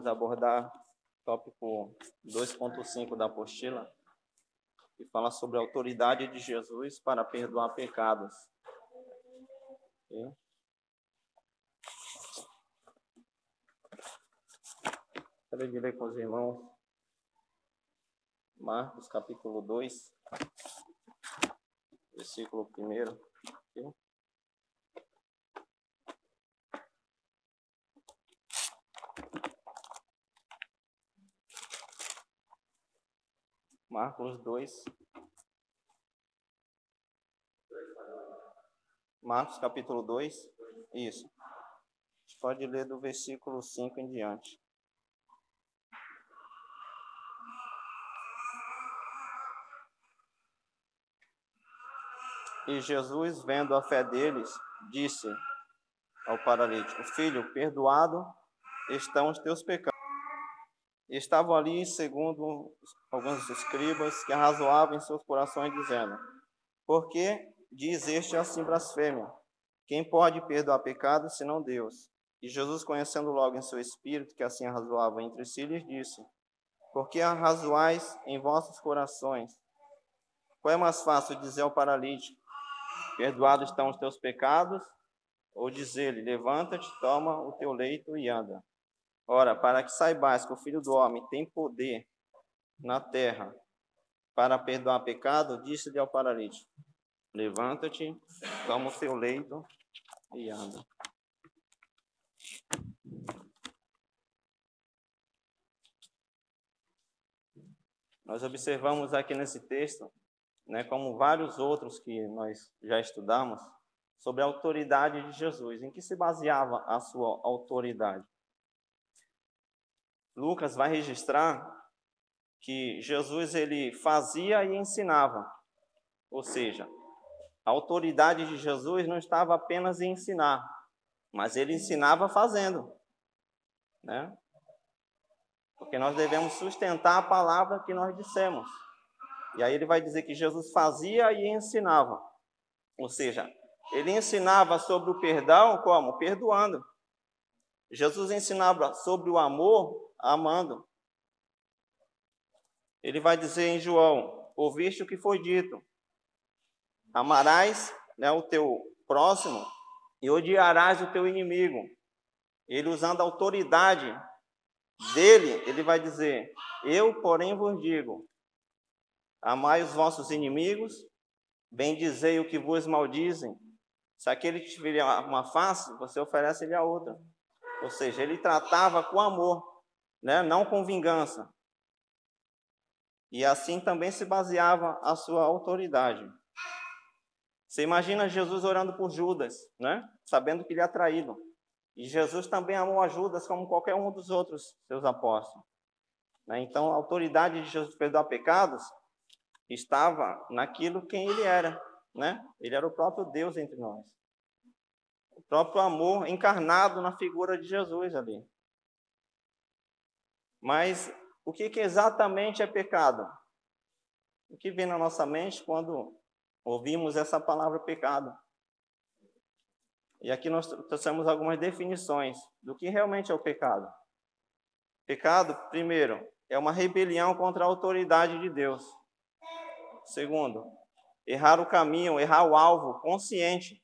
Iremos abordar tópico 2.5 da apostila, que fala sobre a autoridade de Jesus para perdoar pecados. Okay? Quero ler com os irmãos Marcos capítulo 2, versículo 1. Okay? Marcos 2. Marcos capítulo 2. Isso. Pode ler do versículo 5 em diante. E Jesus, vendo a fé deles, disse ao paralítico: Filho, perdoado estão os teus pecados. Estavam ali, segundo alguns escribas, que arrazoavam em seus corações, dizendo: Por que diz este assim blasfêmia? Quem pode perdoar pecados senão Deus? E Jesus, conhecendo logo em seu espírito que assim arrazoava entre si, lhes disse: Por que arrazoais em vossos corações? Qual é mais fácil dizer ao paralítico: Perdoados estão os teus pecados? Ou dizer-lhe: Levanta-te, toma o teu leito e anda? Ora, para que saibais que o Filho do Homem tem poder na terra para perdoar pecado, disse-lhe ao paralítico: Levanta-te, toma o teu leito e anda. Nós observamos aqui nesse texto, né, como vários outros que nós já estudamos, sobre a autoridade de Jesus. Em que se baseava a sua autoridade? Lucas vai registrar que Jesus ele fazia e ensinava. Ou seja, a autoridade de Jesus não estava apenas em ensinar, mas ele ensinava fazendo, né? Porque nós devemos sustentar a palavra que nós dissemos. E aí ele vai dizer que Jesus fazia e ensinava. Ou seja, ele ensinava sobre o perdão como? Perdoando. Jesus ensinava sobre o amor amando. Ele vai dizer em João: Ouviste o que foi dito, amarás né, o teu próximo e odiarás o teu inimigo. Ele, usando a autoridade dele, ele vai dizer: Eu, porém, vos digo: Amai os vossos inimigos, bendizei o que vos maldizem. Se aquele te tiver uma face, você oferece-lhe a outra. Ou seja, ele tratava com amor né? não com vingança. E assim também se baseava a sua autoridade. Você imagina Jesus orando por Judas, né? sabendo que ele é traído. E Jesus também amou a Judas como qualquer um dos outros seus apóstolos. Né? Então, a autoridade de Jesus perdoar pecados estava naquilo quem ele era. Né? Ele era o próprio Deus entre nós. O próprio amor encarnado na figura de Jesus ali. Mas o que, que exatamente é pecado? O que vem na nossa mente quando ouvimos essa palavra pecado? E aqui nós trouxemos algumas definições do que realmente é o pecado. Pecado, primeiro, é uma rebelião contra a autoridade de Deus. Segundo, errar o caminho, errar o alvo, consciente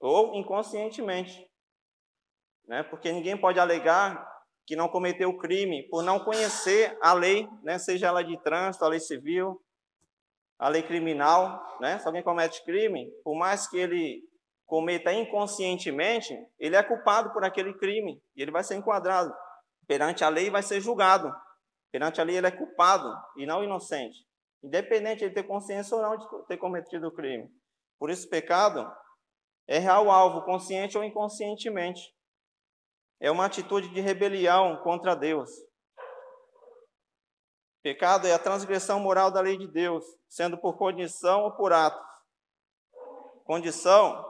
ou inconscientemente. Né? Porque ninguém pode alegar que não cometeu crime por não conhecer a lei, né, seja ela de trânsito, a lei civil, a lei criminal, né? Se alguém comete crime, por mais que ele cometa inconscientemente, ele é culpado por aquele crime e ele vai ser enquadrado perante a lei vai ser julgado. Perante a lei ele é culpado e não inocente, independente de ter consciência ou não de ter cometido o crime. Por isso, pecado é real alvo, consciente ou inconscientemente. É uma atitude de rebelião contra Deus. Pecado é a transgressão moral da lei de Deus, sendo por condição ou por ato. Condição,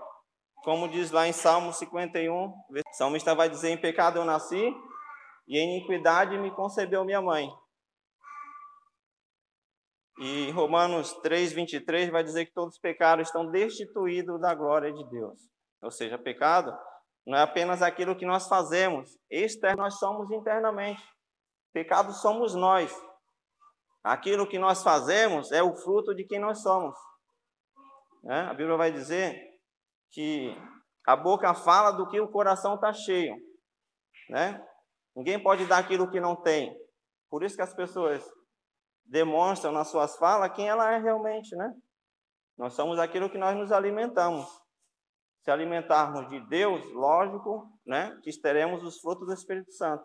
como diz lá em Salmo 51, o salmista vai dizer: Em pecado eu nasci, e em iniquidade me concebeu minha mãe. E Romanos 3, 23 vai dizer que todos os pecados estão destituídos da glória de Deus. Ou seja, pecado não é apenas aquilo que nós fazemos, externo nós somos internamente. Pecado somos nós. Aquilo que nós fazemos é o fruto de quem nós somos. Né? A Bíblia vai dizer que a boca fala do que o coração está cheio. Né? Ninguém pode dar aquilo que não tem. Por isso que as pessoas demonstram nas suas falas quem ela é realmente, né? Nós somos aquilo que nós nos alimentamos. Se alimentarmos de Deus, lógico, né, que teremos os frutos do Espírito Santo.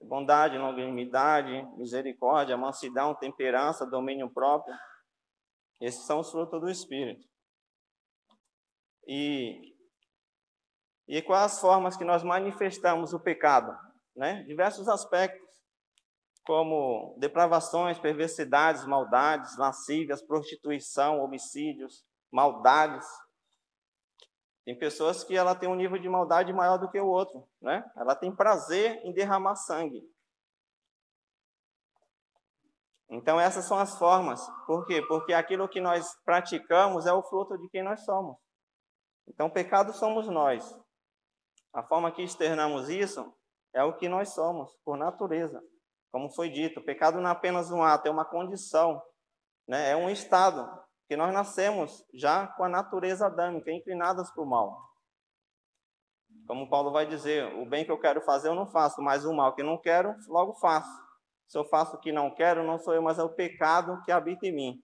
Bondade, longanimidade, misericórdia, mansidão, temperança, domínio próprio. Esses são os frutos do Espírito. E, e quais as formas que nós manifestamos o pecado? Né? Diversos aspectos, como depravações, perversidades, maldades, lascívias, prostituição, homicídios, maldades. Tem pessoas que ela tem um nível de maldade maior do que o outro, né? Ela tem prazer em derramar sangue. Então essas são as formas. Por quê? Porque aquilo que nós praticamos é o fruto de quem nós somos. Então, pecado somos nós. A forma que externamos isso é o que nós somos, por natureza. Como foi dito, o pecado não é apenas um ato, é uma condição, né? é um estado que nós nascemos já com a natureza adâmica, inclinadas para o mal. Como Paulo vai dizer, o bem que eu quero fazer eu não faço, mas o mal que não quero, logo faço. Se eu faço o que não quero, não sou eu, mas é o pecado que habita em mim.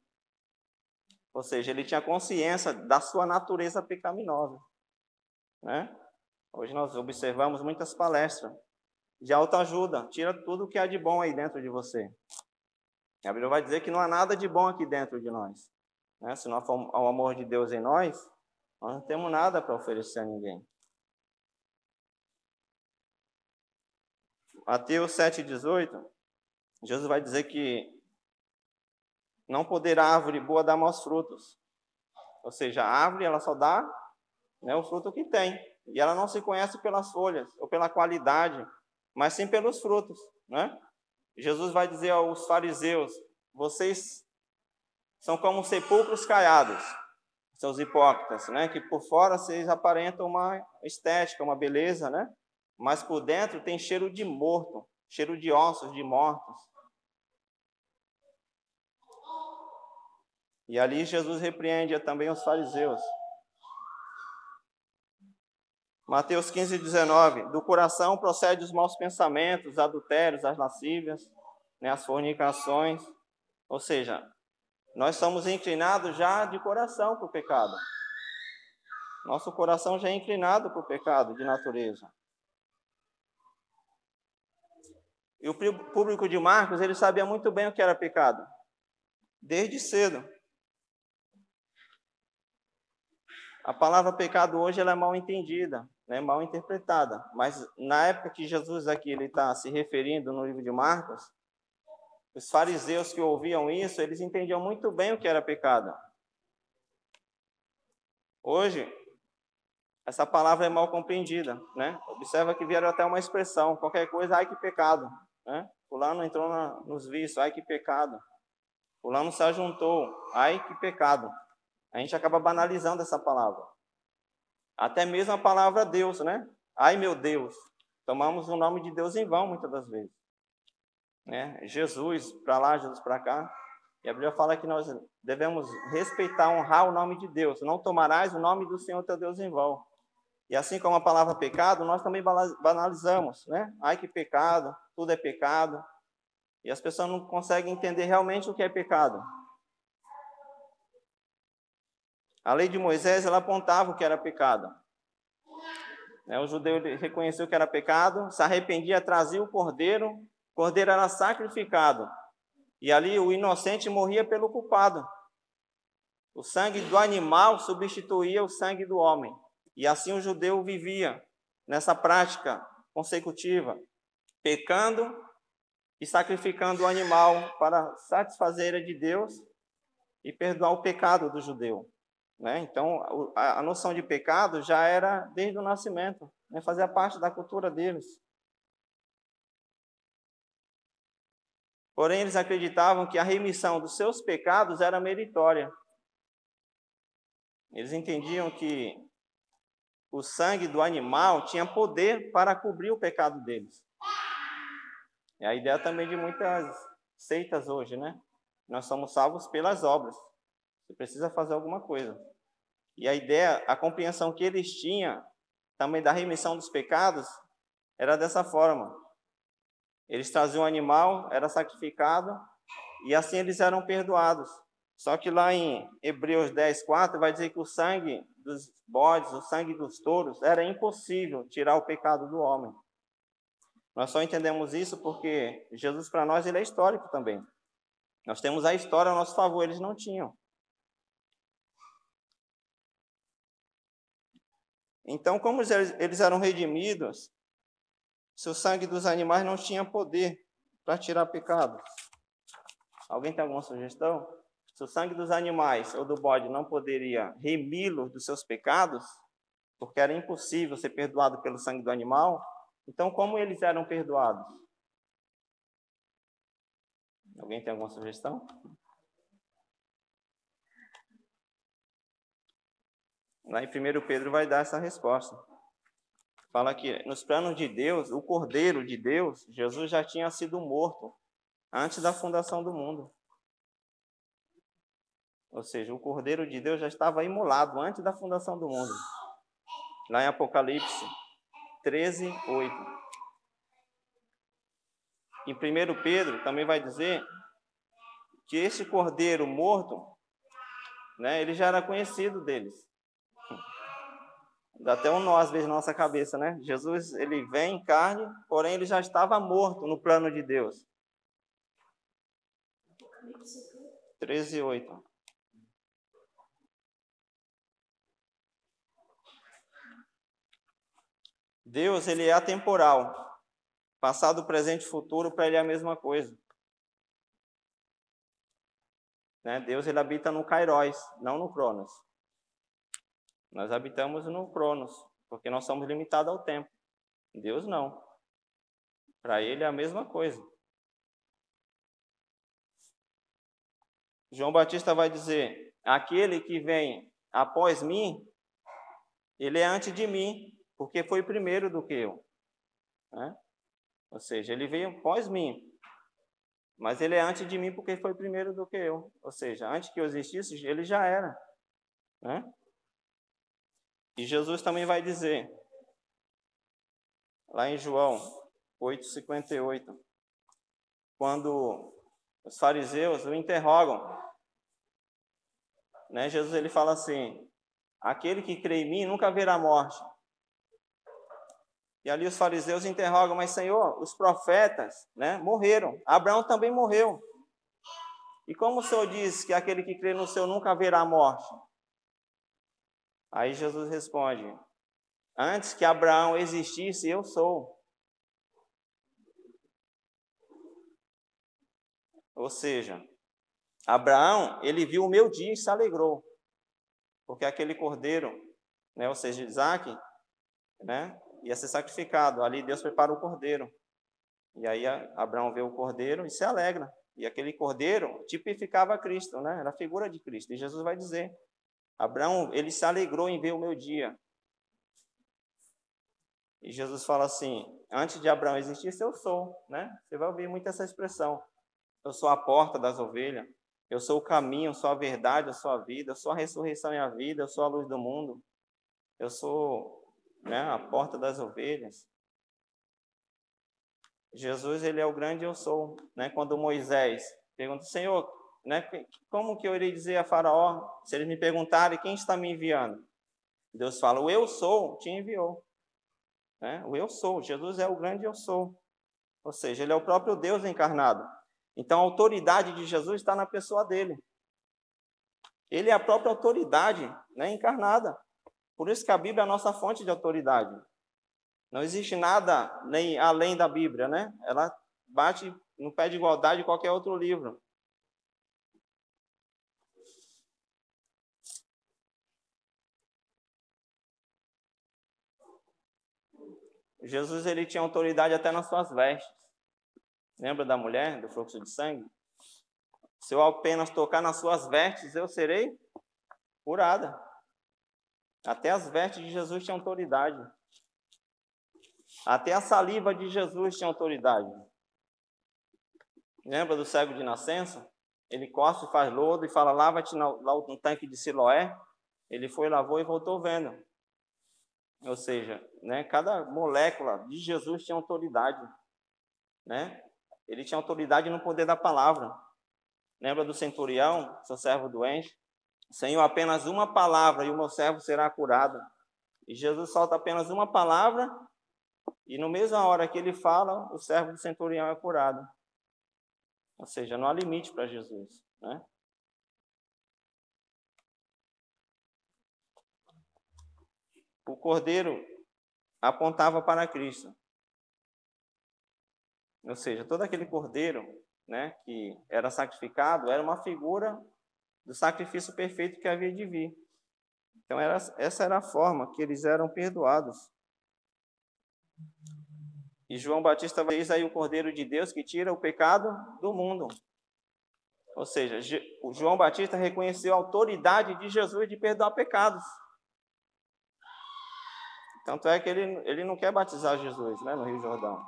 Ou seja, ele tinha consciência da sua natureza pecaminosa. Né? Hoje nós observamos muitas palestras de autoajuda. Tira tudo que há de bom aí dentro de você. A Bíblia vai dizer que não há nada de bom aqui dentro de nós. Né? Se não for o amor de Deus em nós, nós não temos nada para oferecer a ninguém. Mateus 7,18, Jesus vai dizer que não poderá árvore boa dar maus frutos. Ou seja, a árvore ela só dá né, o fruto que tem. E ela não se conhece pelas folhas ou pela qualidade, mas sim pelos frutos. Né? Jesus vai dizer aos fariseus: vocês são como sepulcros caiados, seus hipócritas, né? que por fora vocês aparentam uma estética, uma beleza, né? mas por dentro tem cheiro de morto, cheiro de ossos de mortos. E ali Jesus repreende também os fariseus. Mateus 15, 19. Do coração procede os maus pensamentos, os adultérios, as lascívias, né, as fornicações. Ou seja, nós somos inclinados já de coração para o pecado. Nosso coração já é inclinado para o pecado de natureza. E o público de Marcos, ele sabia muito bem o que era pecado. Desde cedo. A palavra pecado hoje ela é mal entendida, né, mal interpretada. Mas na época que Jesus aqui ele está se referindo no livro de Marcos, os fariseus que ouviam isso, eles entendiam muito bem o que era pecado. Hoje, essa palavra é mal compreendida, né? Observa que vieram até uma expressão, qualquer coisa, ai que pecado, né? Fulano entrou na, nos vícios, ai que pecado. Fulano se ajuntou, ai que pecado a gente acaba banalizando essa palavra. Até mesmo a palavra Deus, né? Ai meu Deus. Tomamos o nome de Deus em vão muitas das vezes. Né? Jesus para lá, Jesus para cá. E a Bíblia fala que nós devemos respeitar, honrar o nome de Deus. Não tomarás o nome do Senhor teu Deus em vão. E assim como a palavra pecado, nós também banalizamos, né? Ai que pecado, tudo é pecado. E as pessoas não conseguem entender realmente o que é pecado. A lei de Moisés ela apontava o que era pecado. É, o judeu reconheceu que era pecado, se arrependia, trazia o cordeiro, o cordeiro era sacrificado. E ali o inocente morria pelo culpado. O sangue do animal substituía o sangue do homem. E assim o judeu vivia nessa prática consecutiva, pecando e sacrificando o animal para satisfazer a de Deus e perdoar o pecado do judeu. Né? Então, a, noção de pecado já era desde o nascimento, né? fazia parte da cultura deles. Porém, eles acreditavam que a remissão dos seus pecados era meritória. Eles entendiam que o sangue do animal tinha poder para cobrir o pecado deles. É a ideia também de muitas seitas hoje, né? Nós somos salvos pelas obras. Você precisa fazer alguma coisa. E a ideia, a compreensão que eles tinham também da remissão dos pecados era dessa forma. Eles traziam um animal, era sacrificado, e assim eles eram perdoados. Só que lá em Hebreus 10, 4, vai dizer que o sangue dos bodes, o sangue dos touros, era impossível tirar o pecado do homem. Nós só entendemos isso porque Jesus, para nós, ele é histórico também. Nós temos a história a nosso favor, eles não tinham. Então, como eles eram redimidos, se o sangue dos animais não tinha poder para tirar pecado. Alguém tem alguma sugestão? Se o sangue dos animais ou do bode não poderia remi-los dos seus pecados, porque era impossível ser perdoado pelo sangue do animal, então como eles eram perdoados? Alguém tem alguma sugestão? Lá em 1 Pedro vai dar essa resposta. Fala que nos planos de Deus, o Cordeiro de Deus, Jesus já tinha sido morto antes da fundação do mundo. Ou seja, o Cordeiro de Deus já estava imolado antes da fundação do mundo. Lá em Apocalipse 13, 8. Em 1 Pedro também vai dizer que esse cordeiro morto, né, ele já era conhecido deles. Dá até um nó às vezes na nossa cabeça, né? Jesus, ele vem em carne, porém ele já estava morto no plano de Deus. 13, 8. Deus, ele é atemporal. Passado, presente e futuro, para ele é a mesma coisa. Né? Deus, ele habita no Kairos, não no Cronos. Nós habitamos no Cronos, porque nós somos limitados ao tempo. Deus não. Para ele é a mesma coisa. João Batista vai dizer: aquele que vem após mim, ele é antes de mim, porque foi primeiro do que eu. Né? Ou seja, ele veio após mim, mas ele é antes de mim porque foi primeiro do que eu. Ou seja, antes que eu existisse, ele já era. Né? E Jesus também vai dizer, lá em João 8,58, quando os fariseus o interrogam, né, Jesus ele fala assim: aquele que crê em mim nunca verá morte. E ali os fariseus interrogam, mas Senhor, os profetas né, morreram, Abraão também morreu. E como o Senhor diz que aquele que crê no Senhor nunca verá morte? Aí Jesus responde: Antes que Abraão existisse, eu sou. Ou seja, Abraão, ele viu o meu dia e se alegrou. Porque aquele cordeiro, né, ou seja, Isaac, né, ia ser sacrificado. Ali Deus prepara o cordeiro. E aí Abraão vê o cordeiro e se alegra. E aquele cordeiro tipificava Cristo, né? Era a figura de Cristo. E Jesus vai dizer: Abraão, ele se alegrou em ver o meu dia. E Jesus fala assim: antes de Abraão existir, eu sou, né? Você vai ouvir muito essa expressão. Eu sou a porta das ovelhas. Eu sou o caminho, eu sou a verdade, eu sou a vida, eu sou a ressurreição e a vida, eu sou a luz do mundo. Eu sou né, a porta das ovelhas. Jesus, ele é o grande eu sou, né? Quando Moisés pergunta: "Senhor, né? Como que eu irei dizer a Faraó, se eles me perguntarem quem está me enviando? Deus fala: O eu sou te enviou. Né? O eu sou. Jesus é o grande eu sou. Ou seja, ele é o próprio Deus encarnado. Então a autoridade de Jesus está na pessoa dele. Ele é a própria autoridade né, encarnada. Por isso que a Bíblia é a nossa fonte de autoridade. Não existe nada nem além da Bíblia, né? Ela bate no pé de igualdade de qualquer outro livro. Jesus ele tinha autoridade até nas suas vestes. Lembra da mulher do fluxo de sangue? Se eu apenas tocar nas suas vestes, eu serei curada. Até as vestes de Jesus tinham autoridade. Até a saliva de Jesus tinha autoridade. Lembra do cego de nascença? Ele costa e faz lodo e fala: lava-te lá no tanque de Siloé. Ele foi, lavou e voltou vendo. Ou seja, né, cada molécula de Jesus tinha autoridade. Né? Ele tinha autoridade no poder da palavra. Lembra do centurião, seu servo doente? Senhor, apenas uma palavra e o meu servo será curado. E Jesus solta apenas uma palavra e no mesma hora que ele fala, o servo do centurião é curado. Ou seja, não há limite para Jesus. Né? O cordeiro apontava para Cristo. Ou seja, todo aquele cordeiro né, que era sacrificado era uma figura do sacrifício perfeito que havia de vir. Então, era, essa era a forma que eles eram perdoados. E João Batista dizer aí o Cordeiro de Deus que tira o pecado do mundo. Ou seja, o João Batista reconheceu a autoridade de Jesus de perdoar pecados. Tanto é que ele, ele não quer batizar Jesus né, no Rio Jordão.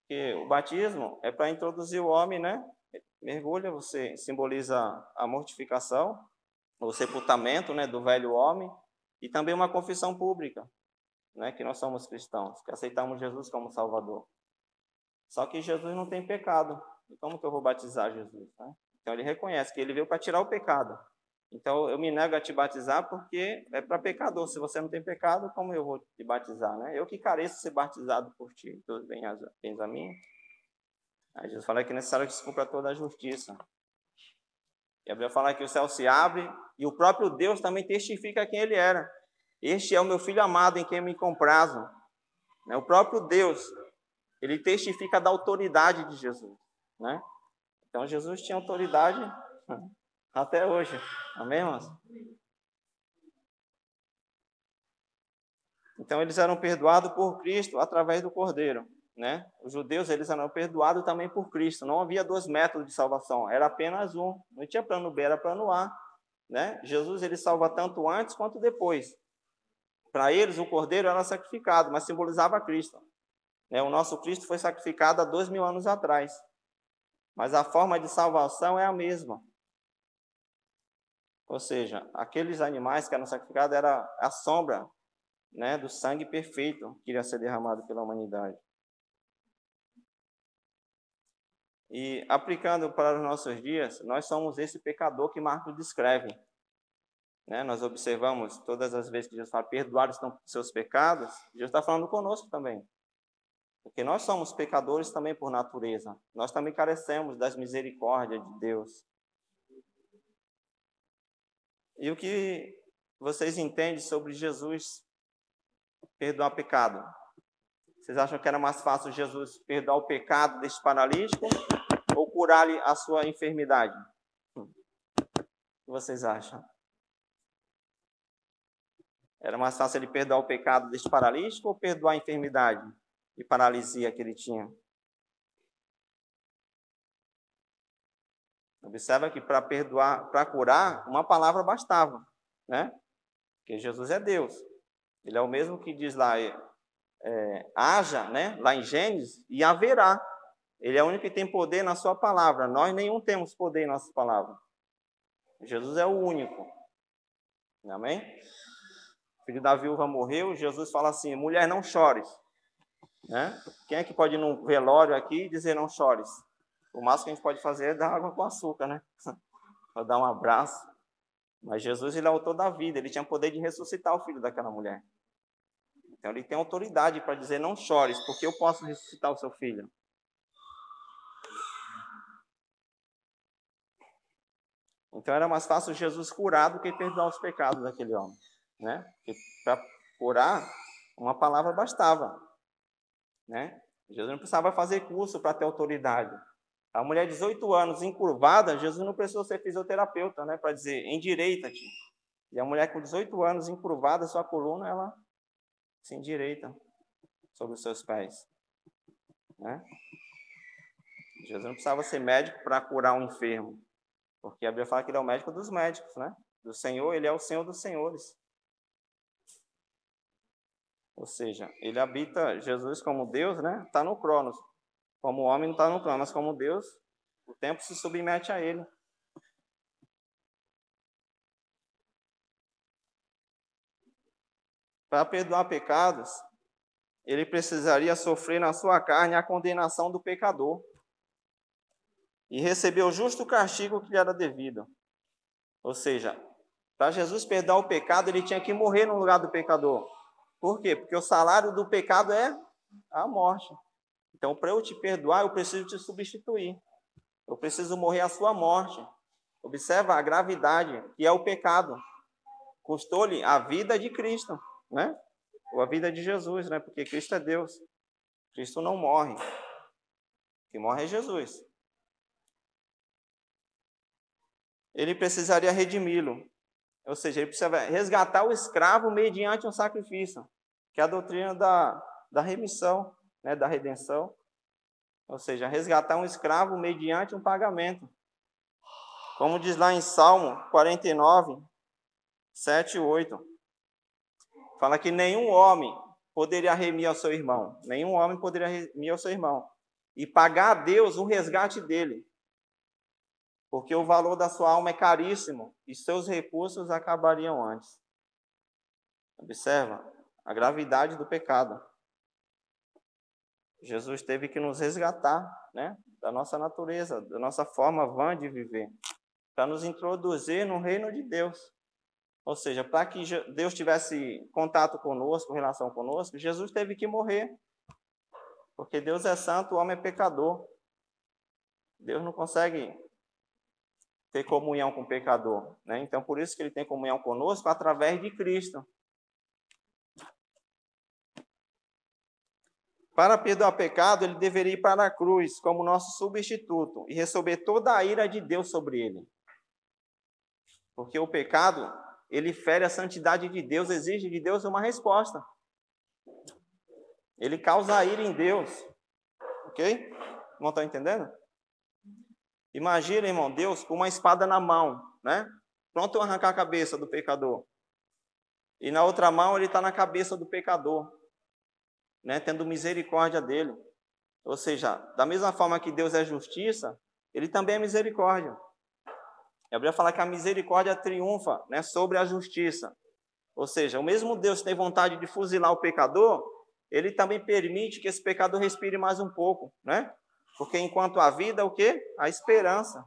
Porque o batismo é para introduzir o homem, né? Mergulha, você simboliza a mortificação, o sepultamento né, do velho homem, e também uma confissão pública, né, que nós somos cristãos, que aceitamos Jesus como Salvador. Só que Jesus não tem pecado. Como que eu vou batizar Jesus? Né? Então ele reconhece que ele veio para tirar o pecado. Então eu me nego a te batizar porque é para pecador. Se você não tem pecado, como eu vou te batizar? Né? Eu que careço de ser batizado por ti. Todos bem a mim? Aí Jesus fala que é necessário que se cumpra toda a justiça. E Bíblia fala que o céu se abre e o próprio Deus também testifica quem ele era. Este é o meu filho amado em quem me comprazo. Né? O próprio Deus, ele testifica da autoridade de Jesus. Né? Então Jesus tinha autoridade até hoje. Amém, irmãos? Então eles eram perdoados por Cristo através do Cordeiro. Né? Os judeus eles eram perdoados também por Cristo. Não havia dois métodos de salvação, era apenas um. Não tinha plano B, era plano A. Né? Jesus ele salva tanto antes quanto depois. Para eles o cordeiro era sacrificado, mas simbolizava Cristo. Né? O nosso Cristo foi sacrificado há dois mil anos atrás, mas a forma de salvação é a mesma. Ou seja, aqueles animais que eram sacrificados era a sombra né, do sangue perfeito que iria ser derramado pela humanidade. E aplicando para os nossos dias, nós somos esse pecador que Marcos descreve. Né? Nós observamos todas as vezes que Jesus fala, perdoar estão seus pecados, Jesus está falando conosco também. Porque nós somos pecadores também por natureza. Nós também carecemos das misericórdias de Deus. E o que vocês entendem sobre Jesus perdoar pecado? Vocês acham que era mais fácil Jesus perdoar o pecado deste paralítico ou curar-lhe a sua enfermidade? O que vocês acham? Era mais fácil ele perdoar o pecado deste paralítico ou perdoar a enfermidade e paralisia que ele tinha? Observa que para perdoar, para curar, uma palavra bastava, né? Porque Jesus é Deus. Ele é o mesmo que diz lá, é, haja, né, lá em Gênesis, e haverá. Ele é o único que tem poder na sua palavra. Nós nenhum temos poder em nossa palavra. Jesus é o único. Amém? O filho da viúva morreu, Jesus fala assim: mulher, não chores. Né? Quem é que pode ir num velório aqui e dizer não chores? O máximo que a gente pode fazer é dar água com açúcar, né? Para dar um abraço. Mas Jesus, ele é autor da vida, ele tinha poder de ressuscitar o filho daquela mulher. Então ele tem autoridade para dizer: não chores, porque eu posso ressuscitar o seu filho. Então era mais fácil Jesus curar do que perdoar os pecados daquele homem, né? Para curar, uma palavra bastava, né? Jesus não precisava fazer curso para ter autoridade. A mulher de 18 anos encurvada, Jesus não precisou ser fisioterapeuta, né? Para dizer, endireita-te. E a mulher com 18 anos encurvada, sua coluna, ela se endireita sobre os seus pés. Né? Jesus não precisava ser médico para curar um enfermo, porque a Bíblia fala que ele é o médico dos médicos, né? Do Senhor, ele é o Senhor dos senhores. Ou seja, ele habita, Jesus como Deus, né? Está no Cronos. Como homem não está no Cronos, mas como Deus, o tempo se submete a ele. Para perdoar pecados, ele precisaria sofrer na sua carne a condenação do pecador e receber o justo castigo que lhe era devido. Ou seja, para Jesus perdoar o pecado, ele tinha que morrer no lugar do pecador. Por quê? Porque o salário do pecado é a morte. Então, para eu te perdoar, eu preciso te substituir. Eu preciso morrer a sua morte. Observa a gravidade que é o pecado. Custou-lhe a vida de Cristo, né? Ou a vida de Jesus, né? Porque Cristo é Deus. Cristo não morre. Que morre é Jesus. Ele precisaria redimi-lo. Ou seja, ele precisa resgatar o escravo mediante um sacrifício, que é a doutrina da, da remissão, né, da redenção. Ou seja, resgatar um escravo mediante um pagamento. Como diz lá em Salmo 49, 7 e 8. Fala que nenhum homem poderia remir ao seu irmão. Nenhum homem poderia remir ao seu irmão. E pagar a Deus o resgate dele porque o valor da sua alma é caríssimo e seus recursos acabariam antes. Observa a gravidade do pecado. Jesus teve que nos resgatar, né, da nossa natureza, da nossa forma vã de viver, para nos introduzir no reino de Deus. Ou seja, para que Deus tivesse contato conosco, relação conosco, Jesus teve que morrer. Porque Deus é santo, o homem é pecador. Deus não consegue ter comunhão com o pecador. Né? Então, por isso que ele tem comunhão conosco através de Cristo. Para perdoar pecado, ele deveria ir para a cruz como nosso substituto e receber toda a ira de Deus sobre ele. Porque o pecado, ele fere a santidade de Deus, exige de Deus uma resposta. Ele causa ira em Deus. Ok? Não estão entendendo? Imagina, irmão, Deus com uma espada na mão, né? Pronto a arrancar a cabeça do pecador. E na outra mão ele está na cabeça do pecador, né? Tendo misericórdia dele. Ou seja, da mesma forma que Deus é justiça, ele também é misericórdia. A Bíblia fala que a misericórdia triunfa né, sobre a justiça. Ou seja, o mesmo Deus que tem vontade de fuzilar o pecador, ele também permite que esse pecador respire mais um pouco, né? Porque enquanto a vida, o que? A esperança.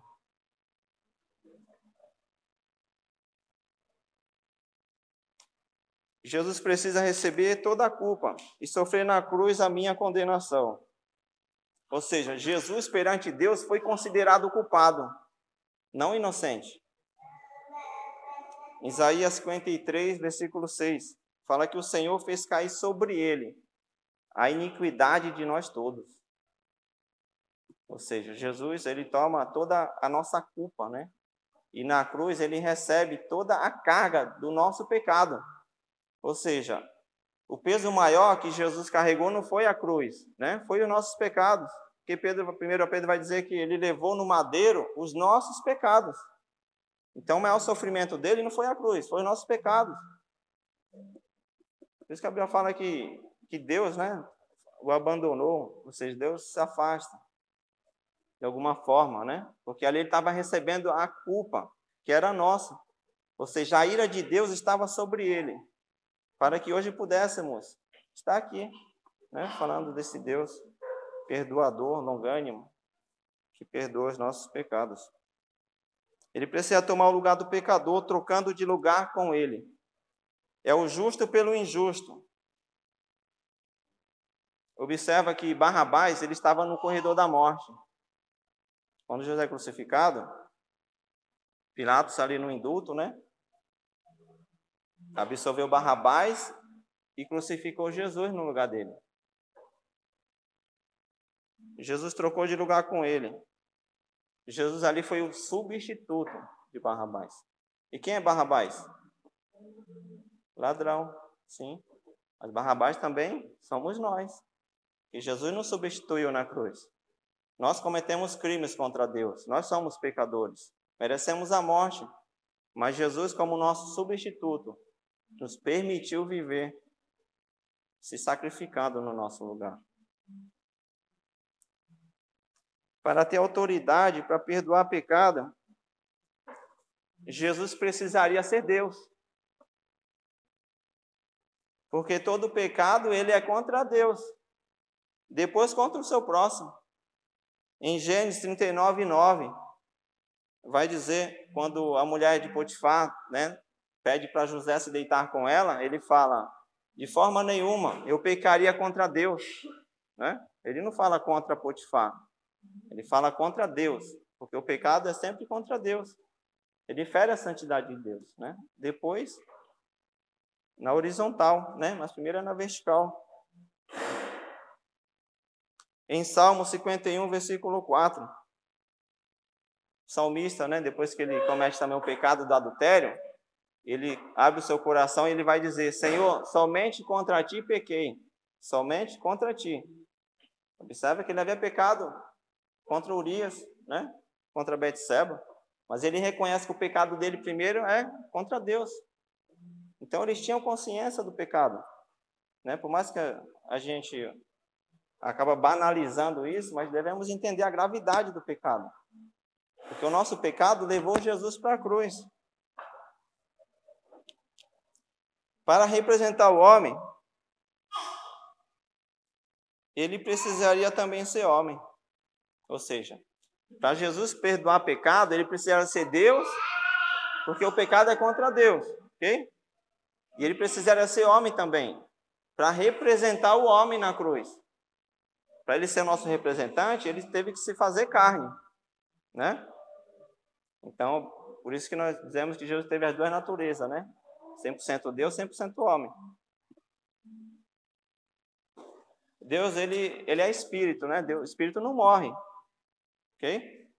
Jesus precisa receber toda a culpa e sofrer na cruz a minha condenação. Ou seja, Jesus perante Deus foi considerado culpado, não inocente. Isaías 53, versículo 6, fala que o Senhor fez cair sobre ele a iniquidade de nós todos. Ou seja, Jesus ele toma toda a nossa culpa, né? E na cruz ele recebe toda a carga do nosso pecado. Ou seja, o peso maior que Jesus carregou não foi a cruz, né? Foi os nossos pecados. Porque Pedro, primeiro Pedro vai dizer que ele levou no madeiro os nossos pecados. Então o maior sofrimento dele não foi a cruz, foi os nossos pecados. Por isso que a Bíblia fala que, que Deus, né, o abandonou, ou seja, Deus se afasta de alguma forma, né? Porque ali ele estava recebendo a culpa que era nossa. Ou seja, a ira de Deus estava sobre ele, para que hoje pudéssemos estar aqui, né? Falando desse Deus perdoador, longânimo, que perdoa os nossos pecados. Ele precisa tomar o lugar do pecador, trocando de lugar com ele. É o justo pelo injusto. Observa que Barrabás ele estava no corredor da morte. Quando Jesus é crucificado, Pilatos ali no indulto, né? Absolveu Barrabás e crucificou Jesus no lugar dele. Jesus trocou de lugar com ele. Jesus ali foi o substituto de Barrabás. E quem é Barrabás? Ladrão, sim. Mas Barrabás também somos nós. E Jesus nos substituiu na cruz. Nós cometemos crimes contra Deus, nós somos pecadores, merecemos a morte, mas Jesus, como nosso substituto, nos permitiu viver. se sacrificado no nosso lugar. Para ter autoridade para perdoar pecado, Jesus precisaria ser Deus. Porque todo pecado ele é contra Deus. Depois contra o seu próximo. Em Gênesis 39, 9, vai dizer, quando a mulher de Potifar né, pede para José se deitar com ela, ele fala: de forma nenhuma eu pecaria contra Deus. Né? Ele não fala contra Potifar, ele fala contra Deus, porque o pecado é sempre contra Deus. Ele fere a santidade de Deus. Né? Depois, na horizontal, né? mas primeiro é na vertical. Em Salmo 51, versículo 4, o salmista, né, depois que ele comete também o pecado do adultério, ele abre o seu coração e ele vai dizer: Senhor, somente contra ti pequei, somente contra ti. Observe que ele havia pecado contra Urias, né? contra Betseba, mas ele reconhece que o pecado dele primeiro é contra Deus. Então eles tinham consciência do pecado. Né? Por mais que a gente acaba banalizando isso, mas devemos entender a gravidade do pecado. Porque o nosso pecado levou Jesus para a cruz. Para representar o homem, ele precisaria também ser homem. Ou seja, para Jesus perdoar pecado, ele precisaria ser Deus, porque o pecado é contra Deus, ok? E ele precisaria ser homem também, para representar o homem na cruz. Para ele ser nosso representante, ele teve que se fazer carne, né? Então, por isso que nós dizemos que Jesus teve as duas naturezas, né? 100% Deus, 100% homem. Deus, ele, ele é espírito, né? Deus, espírito não morre. Ok?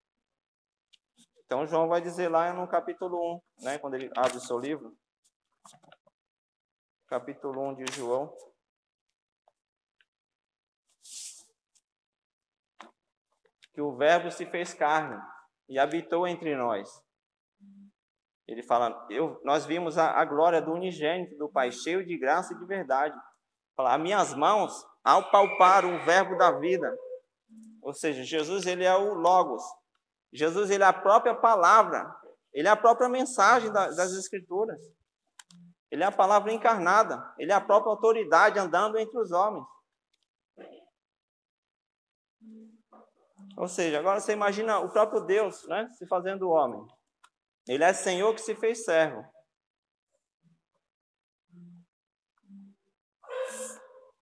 Então, João vai dizer lá no capítulo 1, né? Quando ele abre o seu livro. Capítulo 1 de João. que o Verbo se fez carne e habitou entre nós. Ele fala, eu, nós vimos a, a glória do unigênito do Pai, cheio de graça e de verdade. Fala, as minhas mãos, ao palpar o Verbo da vida. Ou seja, Jesus ele é o Logos. Jesus ele é a própria palavra. Ele é a própria mensagem das Escrituras. Ele é a palavra encarnada. Ele é a própria autoridade andando entre os homens. Ou seja, agora você imagina o próprio Deus né, se fazendo homem. Ele é Senhor que se fez servo.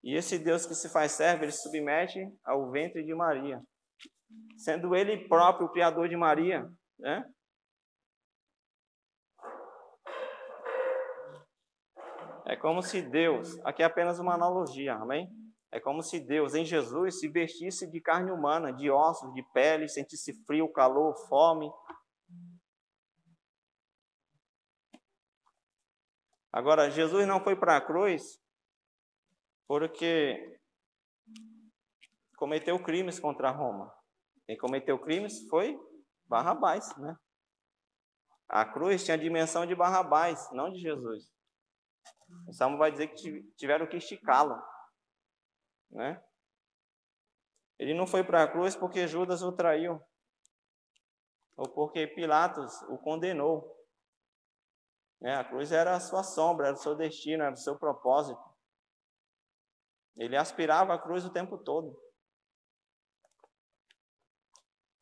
E esse Deus que se faz servo, ele se submete ao ventre de Maria. Sendo ele próprio o criador de Maria, né? É como se Deus, aqui é apenas uma analogia, amém? É como se Deus, em Jesus, se vestisse de carne humana, de ossos, de pele, sentisse frio, calor, fome. Agora, Jesus não foi para a cruz porque cometeu crimes contra Roma. Quem cometeu crimes foi Barrabás, né? A cruz tinha a dimensão de Barrabás, não de Jesus. O Salmo vai dizer que tiveram que esticá-lo. Né? Ele não foi para a cruz porque Judas o traiu, ou porque Pilatos o condenou. Né? A cruz era a sua sombra, era o seu destino, era o seu propósito. Ele aspirava a cruz o tempo todo.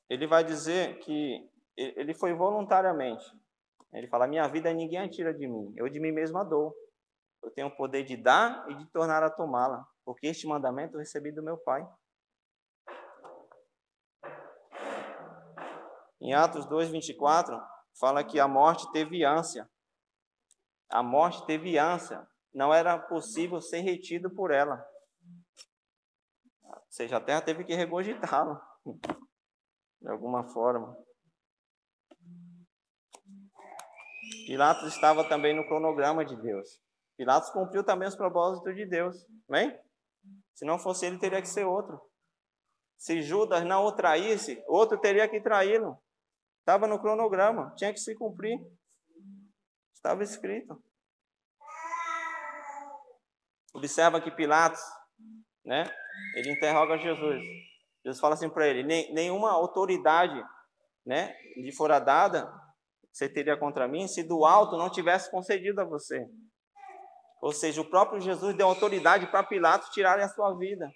Ele vai dizer que ele foi voluntariamente. Ele fala: Minha vida ninguém a tira de mim, eu de mim mesmo a dou. Eu tenho o poder de dar e de tornar a tomá-la porque este mandamento eu recebi do meu Pai. Em Atos 2:24 fala que a morte teve ânsia. A morte teve ânsia, não era possível ser retido por ela. Ou seja, a terra teve que regurgitá-lo de alguma forma. Pilatos estava também no cronograma de Deus. Pilatos cumpriu também os propósitos de Deus. Amém? Se não fosse ele, teria que ser outro. Se Judas não o traísse, outro teria que traí-lo. Estava no cronograma, tinha que se cumprir. Estava escrito. Observa que Pilatos, né? Ele interroga Jesus. Jesus fala assim para ele: nenhuma autoridade, né, lhe fora dada, você teria contra mim, se do alto não tivesse concedido a você. Ou seja, o próprio Jesus deu autoridade para Pilatos tirarem a sua vida.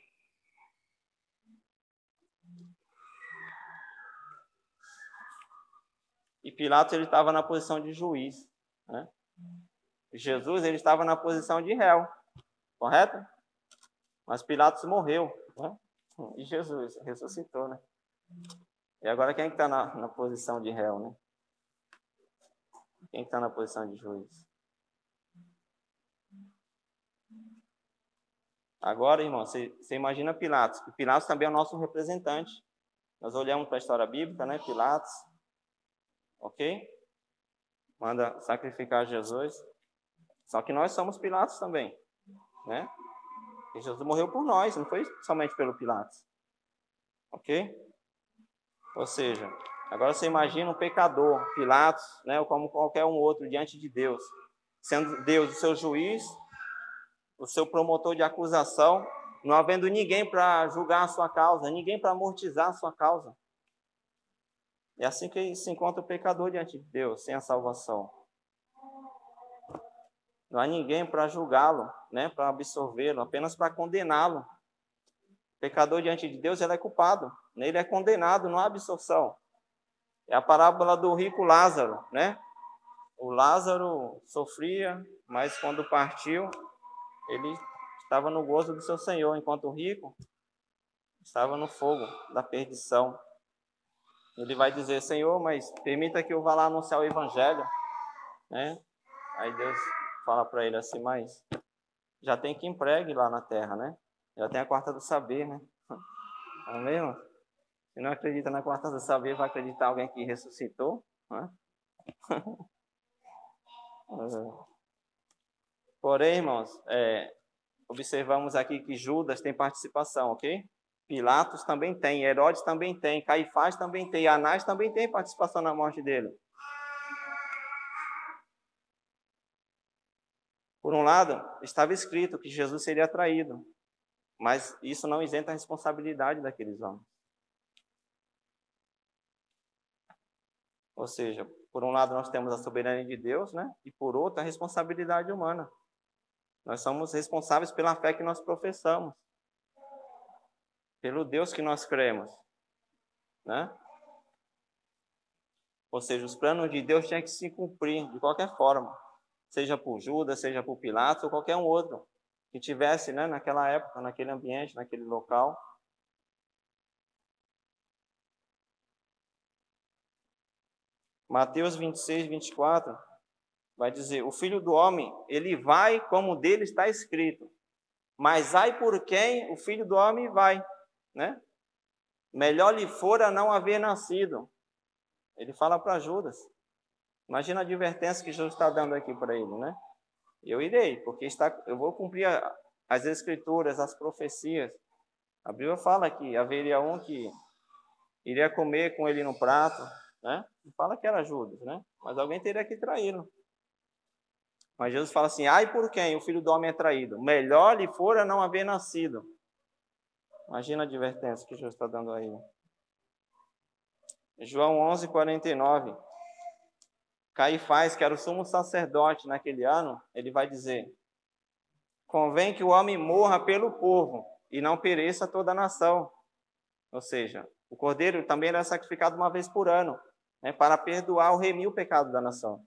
E Pilatos ele estava na posição de juiz, né? Jesus ele estava na posição de réu, correto? Mas Pilatos morreu, né? E Jesus ressuscitou, né? E agora quem é está na, na posição de réu, né? Quem está na posição de juiz? Agora, irmão, você, você imagina Pilatos. Pilatos também é o nosso representante. Nós olhamos para a história bíblica, né? Pilatos, ok? Manda sacrificar Jesus. Só que nós somos Pilatos também, né? E Jesus morreu por nós, não foi somente pelo Pilatos, ok? Ou seja, agora você imagina um pecador, Pilatos, né? Ou como qualquer um outro diante de Deus, sendo Deus o seu juiz o seu promotor de acusação, não havendo ninguém para julgar a sua causa, ninguém para amortizar a sua causa. É assim que se encontra o pecador diante de Deus, sem a salvação. Não há ninguém para julgá-lo, né, para absorvê-lo, apenas para condená-lo. O pecador diante de Deus ele é culpado, ele é condenado, não há absorção. É a parábola do rico Lázaro, né? O Lázaro sofria, mas quando partiu, ele estava no gozo do seu Senhor, enquanto o rico estava no fogo da perdição. Ele vai dizer, Senhor, mas permita que eu vá lá anunciar o Evangelho. Né? Aí Deus fala para ele assim, mas já tem que empregue lá na terra, né? Já tem a quarta do saber, né? Amém, irmão? Se não acredita na quarta do saber, vai acreditar alguém que ressuscitou? Né? É. Porém, irmãos, é, observamos aqui que Judas tem participação, ok? Pilatos também tem, Herodes também tem, Caifás também tem, Anás também tem participação na morte dele. Por um lado, estava escrito que Jesus seria traído, mas isso não isenta a responsabilidade daqueles homens. Ou seja, por um lado nós temos a soberania de Deus, né? E por outro a responsabilidade humana. Nós somos responsáveis pela fé que nós professamos, pelo Deus que nós cremos, né? Ou seja, os planos de Deus tinham que se cumprir de qualquer forma, seja por Judas, seja por Pilatos ou qualquer um outro que tivesse, né, naquela época, naquele ambiente, naquele local. Mateus 26, 24 vai dizer: O filho do homem, ele vai como dele está escrito. Mas ai por quem o filho do homem vai, né? Melhor lhe fora não haver nascido. Ele fala para Judas. Imagina a advertência que Jesus está dando aqui para ele, né? Eu irei, porque está, eu vou cumprir as escrituras, as profecias. A Bíblia fala que haveria um que iria comer com ele no prato, né? Fala que era Judas, né? Mas alguém teria que traí-lo. Mas Jesus fala assim: ai por quem o filho do homem é traído? Melhor lhe fora não haver nascido. Imagina a advertência que Jesus está dando aí. João 11, 49. Caifás, que era o sumo sacerdote naquele ano, ele vai dizer: Convém que o homem morra pelo povo e não pereça toda a nação. Ou seja, o cordeiro também era sacrificado uma vez por ano, né, para perdoar ou remir o pecado da nação.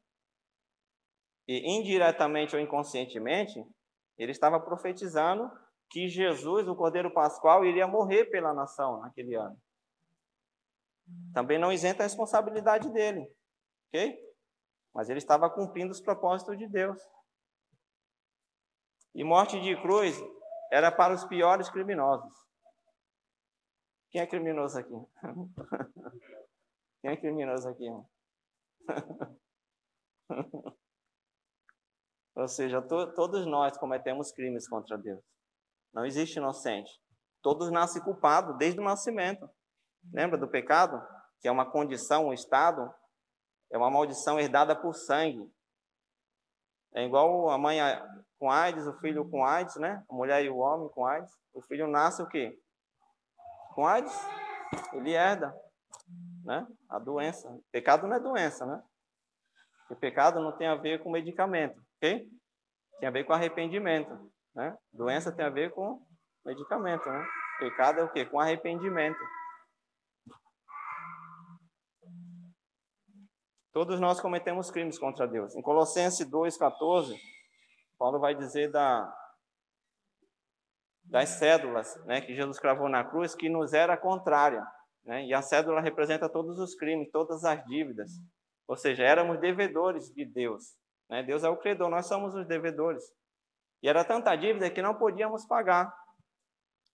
E indiretamente ou inconscientemente, ele estava profetizando que Jesus, o Cordeiro Pascual, iria morrer pela nação naquele ano. Também não isenta a responsabilidade dele, ok? Mas ele estava cumprindo os propósitos de Deus. E morte de cruz era para os piores criminosos. Quem é criminoso aqui? Quem é criminoso aqui? Ou seja, to, todos nós cometemos crimes contra Deus. Não existe inocente. Todos nascem culpados desde o nascimento. Lembra do pecado? Que é uma condição, um estado, é uma maldição herdada por sangue. É igual a mãe com AIDS, o filho com AIDS, né? A mulher e o homem com AIDS. O filho nasce o quê? Com AIDS. Ele herda, né? A doença. Pecado não é doença, né? O pecado não tem a ver com medicamento, ok? Tem a ver com arrependimento, né? Doença tem a ver com medicamento, né? Pecado é o quê? Com arrependimento. Todos nós cometemos crimes contra Deus. Em Colossenses 2,14, Paulo vai dizer da, das cédulas né, que Jesus cravou na cruz, que nos era contrária. Né? E a cédula representa todos os crimes, todas as dívidas. Ou seja, éramos devedores de Deus. Né? Deus é o credor, nós somos os devedores. E era tanta dívida que não podíamos pagar.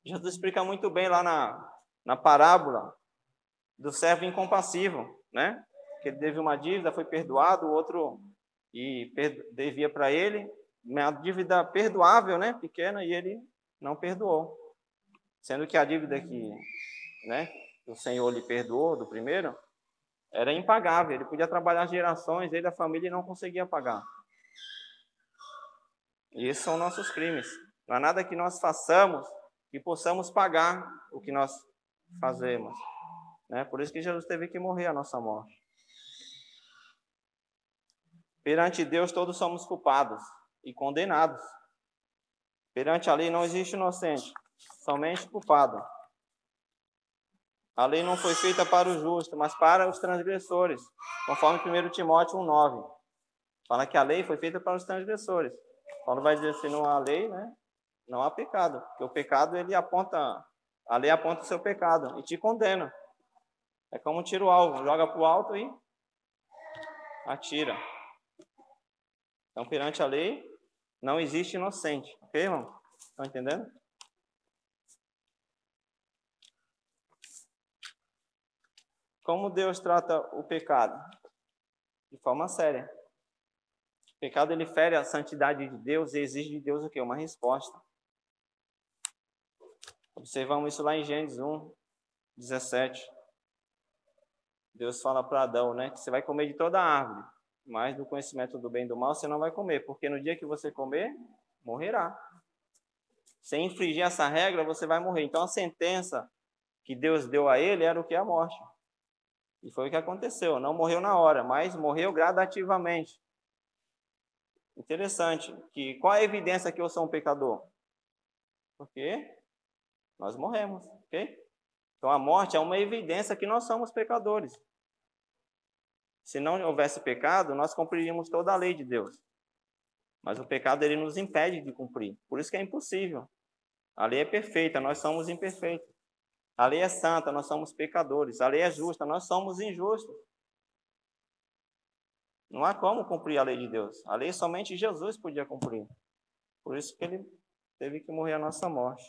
Jesus explica muito bem lá na, na parábola do servo incompassivo, né? que ele teve uma dívida, foi perdoado, o outro e devia para ele uma dívida perdoável, né, pequena, e ele não perdoou. Sendo que a dívida que, né, o Senhor lhe perdoou do primeiro era impagável, ele podia trabalhar gerações, ele a família não conseguia pagar. E esses são nossos crimes. Não há nada que nós façamos que possamos pagar o que nós fazemos. Né? Por isso que Jesus teve que morrer a nossa morte. Perante Deus, todos somos culpados e condenados. Perante a lei não existe inocente, somente culpado. A lei não foi feita para o justo, mas para os transgressores, conforme 1 Timóteo 1,9. Fala que a lei foi feita para os transgressores. Paulo vai dizer assim, não há lei, né? Não há pecado, porque o pecado ele aponta, a lei aponta o seu pecado e te condena. É como tira o alvo, joga para o alto e atira. Então, perante a lei, não existe inocente. Ok, irmão? Estão entendendo? Como Deus trata o pecado? De forma séria. Pecado ele fere a santidade de Deus e exige de Deus o quê? Uma resposta. Observamos isso lá em Gênesis 1, 17. Deus fala para Adão, né, que você vai comer de toda a árvore, mas do conhecimento do bem e do mal você não vai comer, porque no dia que você comer, morrerá. Sem infringir essa regra, você vai morrer. Então a sentença que Deus deu a ele era o que? A morte. E foi o que aconteceu. Não morreu na hora, mas morreu gradativamente. Interessante. Que, qual a evidência que eu sou um pecador? Porque nós morremos, ok? Então a morte é uma evidência que nós somos pecadores. Se não houvesse pecado, nós cumpriríamos toda a lei de Deus. Mas o pecado ele nos impede de cumprir. Por isso que é impossível. A lei é perfeita, nós somos imperfeitos. A lei é santa, nós somos pecadores. A lei é justa, nós somos injustos. Não há como cumprir a lei de Deus. A lei somente Jesus podia cumprir. Por isso que ele teve que morrer a nossa morte.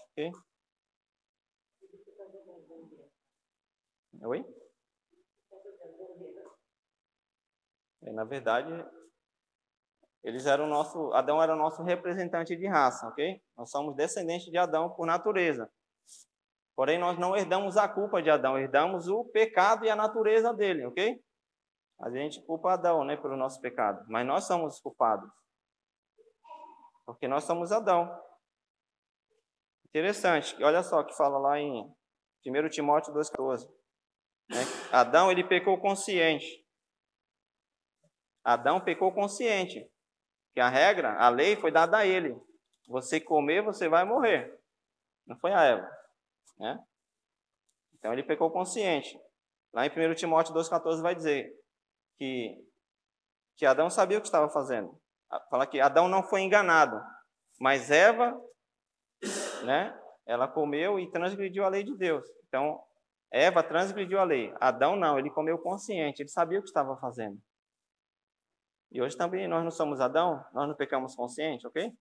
Oi? E, na verdade, eles eram nosso, Adão era o nosso representante de raça, ok? Nós somos descendentes de Adão por natureza. Porém, nós não herdamos a culpa de Adão, herdamos o pecado e a natureza dele, ok? A gente culpa Adão, né, pelo nosso pecado, mas nós somos culpados. Porque nós somos Adão. Interessante, olha só que fala lá em 1 Timóteo 2,14. Né? Adão, ele pecou consciente. Adão pecou consciente. Que a regra, a lei foi dada a ele. Você comer, você vai morrer. Não foi a Eva. Né? Então ele pecou consciente. Lá em 1 Timóteo 2,14 vai dizer que, que Adão sabia o que estava fazendo. Fala que Adão não foi enganado, mas Eva, né, ela comeu e transgrediu a lei de Deus. Então, Eva transgrediu a lei. Adão não, ele comeu consciente, ele sabia o que estava fazendo. E hoje também nós não somos Adão, nós não pecamos consciente, ok?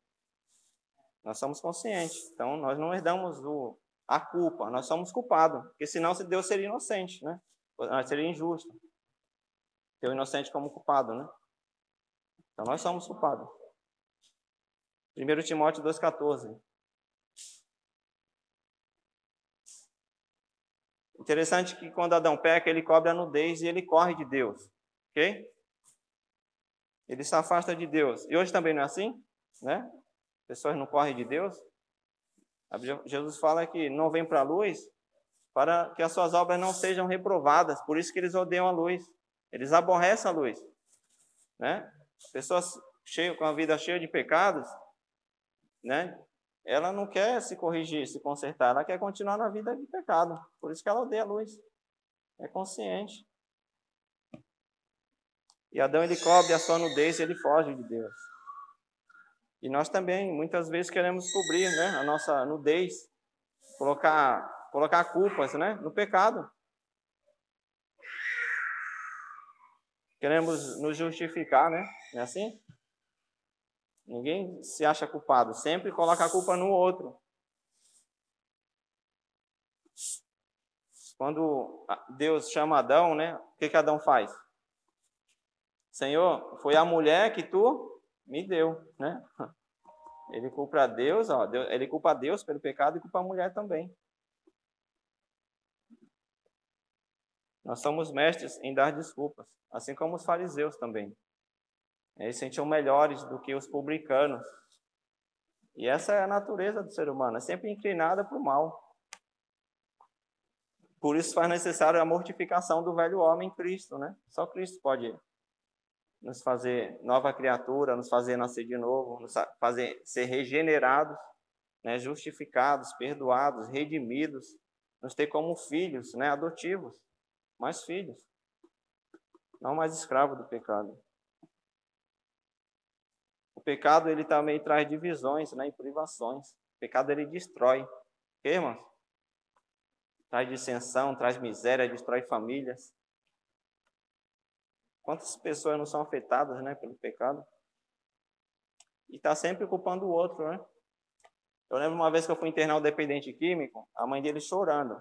Nós somos conscientes. Então nós não herdamos o, a culpa, nós somos culpados. Porque senão Deus seria inocente, né? Nós seria injusto. Ter o inocente como culpado, né? Então nós somos culpados. 1 Timóteo 2,14. Interessante que quando Adão peca, ele cobre a nudez e ele corre de Deus. Ok? ele se afasta de Deus. E hoje também não é assim, né? Pessoas não correm de Deus. Jesus fala que não vem para a luz para que as suas obras não sejam reprovadas. Por isso que eles odeiam a luz. Eles aborrecem a luz, né? Pessoas cheias com a vida cheia de pecados, né? Ela não quer se corrigir, se consertar, ela quer continuar na vida de pecado. Por isso que ela odeia a luz. É consciente. E Adão ele cobre a sua nudez e ele foge de Deus. E nós também, muitas vezes, queremos cobrir né, a nossa nudez, colocar, colocar culpas né, no pecado. Queremos nos justificar, né? Não é assim? Ninguém se acha culpado, sempre coloca a culpa no outro. Quando Deus chama Adão, né? O que, que Adão faz? Senhor, foi a mulher que tu me deu, né? Ele culpa a Deus, ó, ele culpa a Deus pelo pecado e culpa a mulher também. Nós somos mestres em dar desculpas, assim como os fariseus também. Eles sentiam melhores do que os publicanos. E essa é a natureza do ser humano, é sempre inclinada para o mal. Por isso faz necessário a mortificação do velho homem em Cristo, né? Só Cristo pode nos fazer nova criatura, nos fazer nascer de novo, nos fazer ser regenerados, né? justificados, perdoados, redimidos, nos ter como filhos, né? adotivos, mais filhos, não mais escravos do pecado. O pecado ele também traz divisões, né, e privações. O pecado ele destrói, ok, irmãos? Traz dissensão, traz miséria, destrói famílias. Quantas pessoas não são afetadas, né, pelo pecado? E está sempre culpando o outro, né? Eu lembro uma vez que eu fui internar o dependente químico, a mãe dele chorando,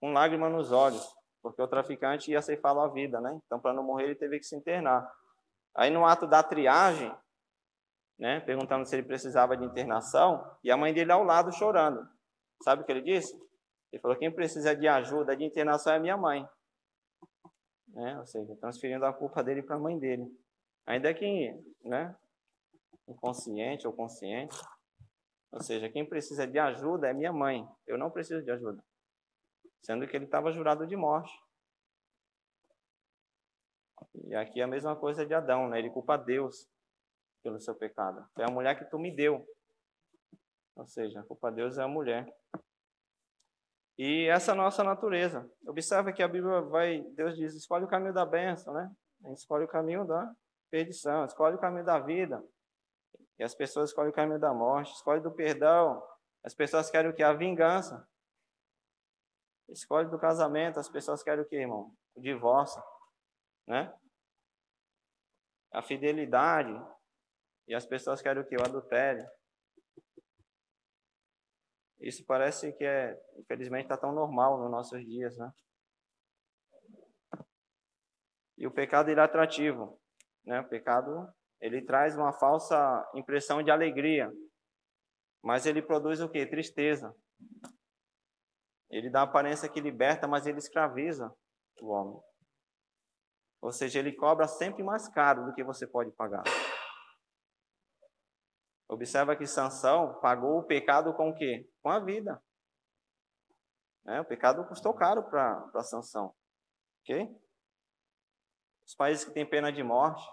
com lágrima nos olhos, porque o traficante ia ceifá-lo a vida, né? Então, para não morrer, ele teve que se internar. Aí, no ato da triagem, né, perguntando se ele precisava de internação, e a mãe dele ao lado chorando. Sabe o que ele disse? Ele falou: quem precisa de ajuda de internação é minha mãe. Né? Ou seja, transferindo a culpa dele para a mãe dele. Ainda que, né, inconsciente ou consciente. Ou seja, quem precisa de ajuda é minha mãe. Eu não preciso de ajuda. Sendo que ele estava jurado de morte. E aqui a mesma coisa de Adão, né? Ele culpa Deus pelo seu pecado. É a mulher que tu me deu. Ou seja, a culpa de Deus é a mulher. E essa é nossa natureza. Observa que a Bíblia vai, Deus diz, escolhe o caminho da bênção, né? A gente escolhe o caminho da perdição, escolhe o caminho da vida. E as pessoas escolhem o caminho da morte, escolhe do perdão. As pessoas querem o que? A vingança. Escolhe do casamento, as pessoas querem o que, irmão? O divórcio, né? A fidelidade, e as pessoas querem o que? O adultério. Isso parece que é, infelizmente, está tão normal nos nossos dias, né? E o pecado ele é atrativo, né? O pecado ele traz uma falsa impressão de alegria, mas ele produz o que? Tristeza. Ele dá a aparência que liberta, mas ele escraviza o homem. Ou seja, ele cobra sempre mais caro do que você pode pagar. Observa que Sansão pagou o pecado com o quê? Com a vida. É, o pecado custou caro para Sansão. Ok? Os países que têm pena de morte,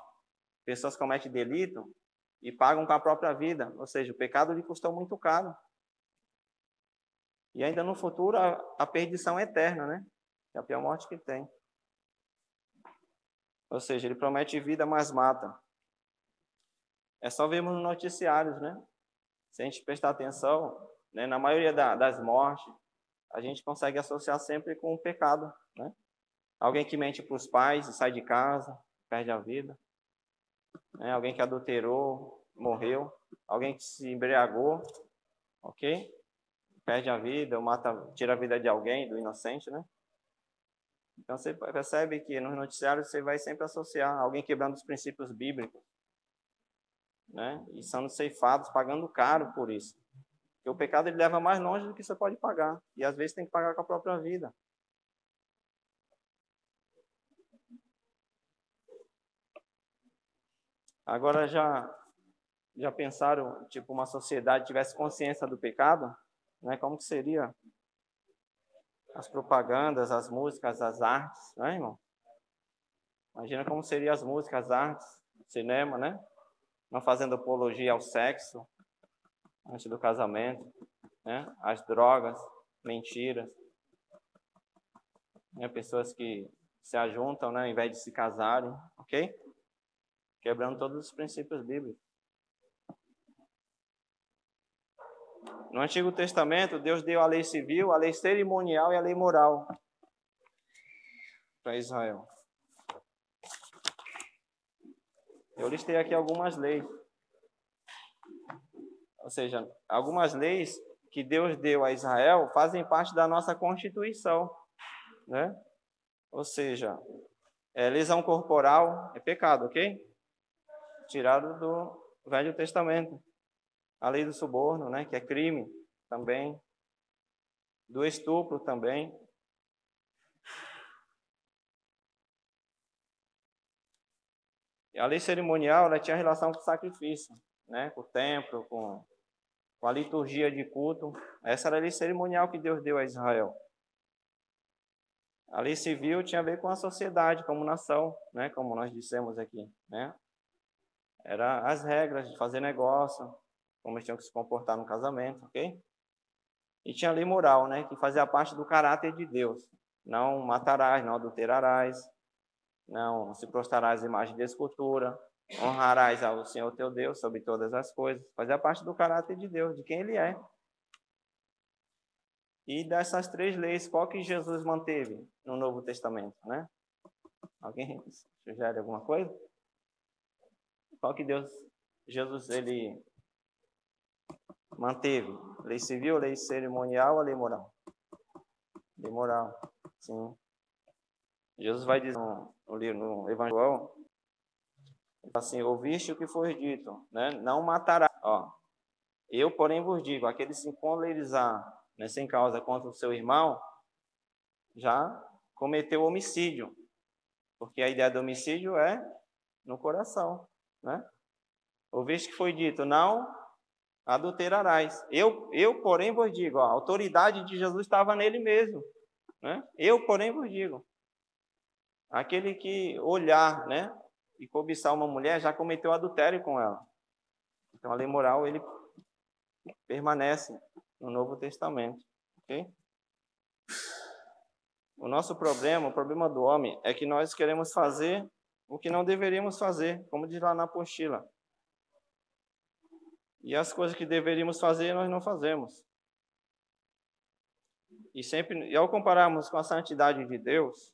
pessoas cometem delito e pagam com a própria vida. Ou seja, o pecado lhe custou muito caro. E ainda no futuro a, a perdição é eterna, né? É a pior morte que tem. Ou seja, ele promete vida, mas mata. É só vermos nos noticiários, né? Se a gente prestar atenção, né, na maioria da, das mortes, a gente consegue associar sempre com o pecado, né? Alguém que mente para os pais e sai de casa, perde a vida. Né? Alguém que adulterou, morreu. Alguém que se embriagou, ok? Perde a vida, ou mata, tira a vida de alguém, do inocente, né? Então você percebe que nos noticiários você vai sempre associar alguém quebrando os princípios bíblicos né? E sendo ceifados, pagando caro por isso. Porque o pecado ele leva mais longe do que você pode pagar. E às vezes tem que pagar com a própria vida. Agora já já pensaram, tipo, uma sociedade tivesse consciência do pecado, né? Como que seria as propagandas, as músicas, as artes, né, irmão? Imagina como seriam as músicas, as artes, cinema, né? Não fazendo apologia ao sexo antes do casamento, né? As drogas, mentiras, né? Pessoas que se ajuntam, né? Ao invés de se casarem, ok? Quebrando todos os princípios bíblicos. No Antigo Testamento, Deus deu a lei civil, a lei cerimonial e a lei moral para Israel. Eu listei aqui algumas leis. Ou seja, algumas leis que Deus deu a Israel fazem parte da nossa Constituição. Né? Ou seja, é, lesão corporal é pecado, ok? Tirado do Velho Testamento. A lei do suborno, né, que é crime também. Do estupro também. A lei cerimonial ela tinha relação com o sacrifício, né, com o templo, com, com a liturgia de culto. Essa era a lei cerimonial que Deus deu a Israel. A lei civil tinha a ver com a sociedade como nação, né, como nós dissemos aqui, né? Era as regras de fazer negócio, como eles tinham que se comportar no casamento, ok? E tinha a lei moral, né, que fazia parte do caráter de Deus. Não matarás, não adulterarás, não se prostrarás à imagem de escultura, honrarás ao Senhor teu Deus sobre todas as coisas. Fazia parte do caráter de Deus, de quem Ele é. E dessas três leis, qual que Jesus manteve no Novo Testamento, né? Alguém sugere alguma coisa? Qual que Deus, Jesus, ele manteve? Lei civil, lei cerimonial ou lei moral? Lei moral, sim. Jesus vai dizer no, no Evangelho, assim, ouviste o que foi dito, né? Não matará. Ó, eu, porém, vos digo, aquele que se encolerizar né, sem causa contra o seu irmão, já cometeu homicídio. Porque a ideia do homicídio é no coração, né? Ouviste que foi dito, não adulterarás. Eu, eu porém, vos digo, ó, a autoridade de Jesus estava nele mesmo. Né? Eu, porém, vos digo. Aquele que olhar né, e cobiçar uma mulher já cometeu adultério com ela. Então, a lei moral, ele permanece no Novo Testamento. O nosso problema, o problema do homem, é que nós queremos fazer o que não deveríamos fazer, como diz lá na apostila. E as coisas que deveríamos fazer, nós não fazemos. E sempre, e ao compararmos com a santidade de Deus,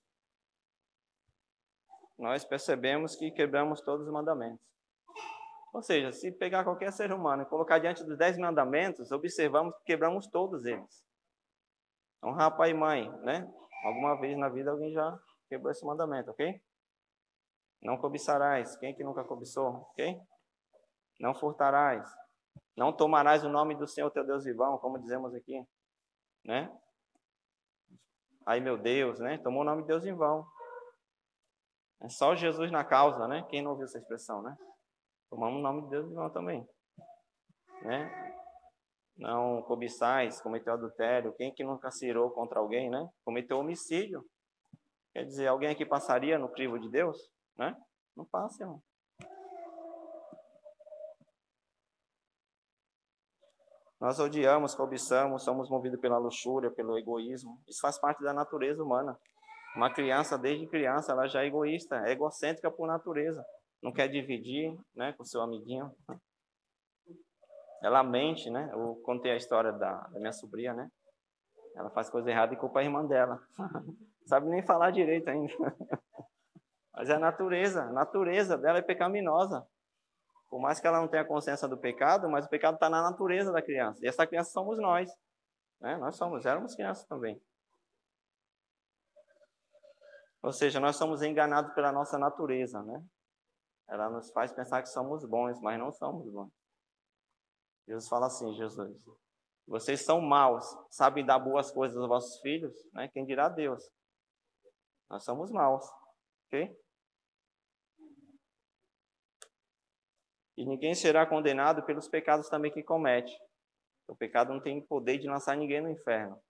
nós percebemos que quebramos todos os mandamentos. Ou seja, se pegar qualquer ser humano e colocar diante dos dez mandamentos, observamos que quebramos todos eles. Honrar pai e mãe, né? Alguma vez na vida alguém já quebrou esse mandamento, ok? Não cobiçarás. Quem que nunca cobiçou, ok? Não furtarás. Não tomarás o nome do Senhor teu Deus vivão, como dizemos aqui, né? Ai meu Deus, né? Tomou o nome de Deus em vão. É só Jesus na causa, né? Quem não ouviu essa expressão, né? Tomamos o nome de Deus em vão também, né? Não cobiçais, cometeu adultério. Quem que nunca se irou contra alguém, né? Cometeu homicídio. Quer dizer, alguém aqui passaria no crivo de Deus, né? Não passa, irmão. Nós odiamos, cobiçamos, somos movidos pela luxúria, pelo egoísmo. Isso faz parte da natureza humana. Uma criança, desde criança, ela já é egoísta, é egocêntrica por natureza. Não quer dividir né, com seu amiguinho. Ela mente, né? Eu contei a história da, da minha sobrinha, né? Ela faz coisa errada e culpa a irmã dela. Sabe nem falar direito ainda. Mas é a natureza. A natureza dela é pecaminosa. Por mais que ela não tenha consciência do pecado, mas o pecado está na natureza da criança. E essa criança somos nós. Né? Nós somos, éramos crianças também. Ou seja, nós somos enganados pela nossa natureza, né? Ela nos faz pensar que somos bons, mas não somos bons. Jesus fala assim, Jesus, vocês são maus, sabem dar boas coisas aos vossos filhos, né? Quem dirá Deus? Nós somos maus, ok? E ninguém será condenado pelos pecados também que comete. O pecado não tem poder de lançar ninguém no inferno,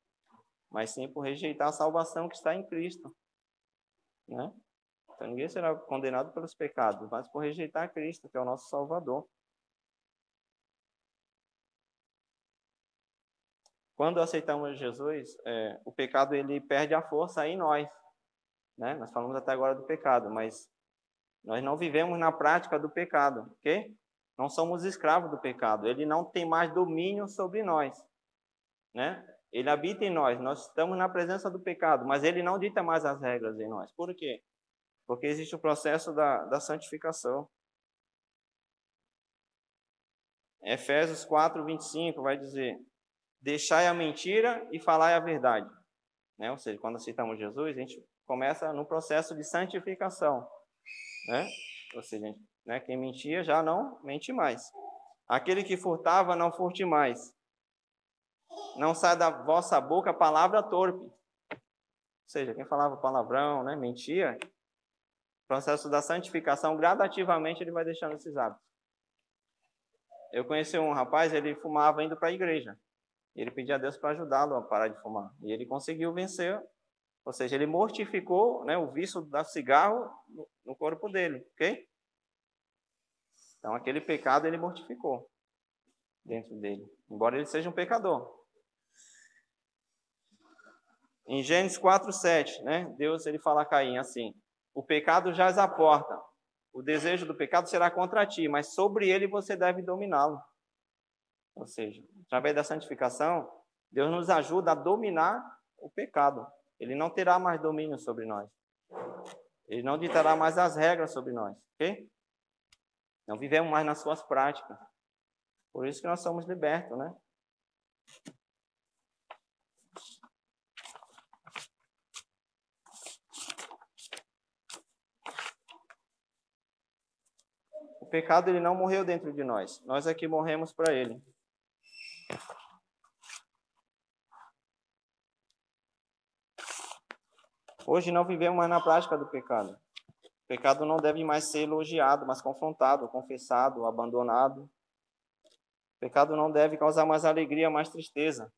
mas sim por rejeitar a salvação que está em Cristo. Né? Então ninguém será condenado pelos pecados, mas por rejeitar Cristo, que é o nosso Salvador. Quando aceitamos Jesus, é, o pecado ele perde a força em nós. Né? Nós falamos até agora do pecado, mas nós não vivemos na prática do pecado, ok? Não somos escravos do pecado. Ele não tem mais domínio sobre nós, né? Ele habita em nós. Nós estamos na presença do pecado, mas ele não dita mais as regras em nós. Por quê? Porque existe o processo da, da santificação. Efésios 4, 25 vai dizer: Deixai a mentira e falai a verdade. Né? Ou seja, quando aceitamos Jesus, a gente começa no processo de santificação. Né? Ou seja, né, quem mentia já não mente mais. Aquele que furtava, não furte mais. Não sai da vossa boca palavra torpe. Ou seja, quem falava palavrão, né, mentia, processo da santificação, gradativamente ele vai deixando esses hábitos. Eu conheci um rapaz, ele fumava indo para a igreja. Ele pedia a Deus para ajudá-lo a parar de fumar. E ele conseguiu vencer, ou seja, ele mortificou né, o vício do cigarro no, corpo dele, ok? Então aquele pecado ele mortificou dentro dele, embora ele seja um pecador. Em Gênesis 4:7, né? Deus ele fala a Caim assim: o pecado jaz à porta. O desejo do pecado será contra ti, mas sobre ele você deve dominá-lo. Ou seja, através da santificação, Deus nos ajuda a dominar o pecado. Ele não terá mais domínio sobre nós. Ele não ditará mais as regras sobre nós, ok? Não vivemos mais nas suas práticas. Por isso que nós somos libertos, né? O pecado ele não morreu dentro de nós. Nós é que morremos para ele. Hoje não vivemos mais na prática do pecado. O pecado não deve mais ser elogiado, mas confrontado, confessado, abandonado. O pecado não deve causar mais alegria, mais tristeza.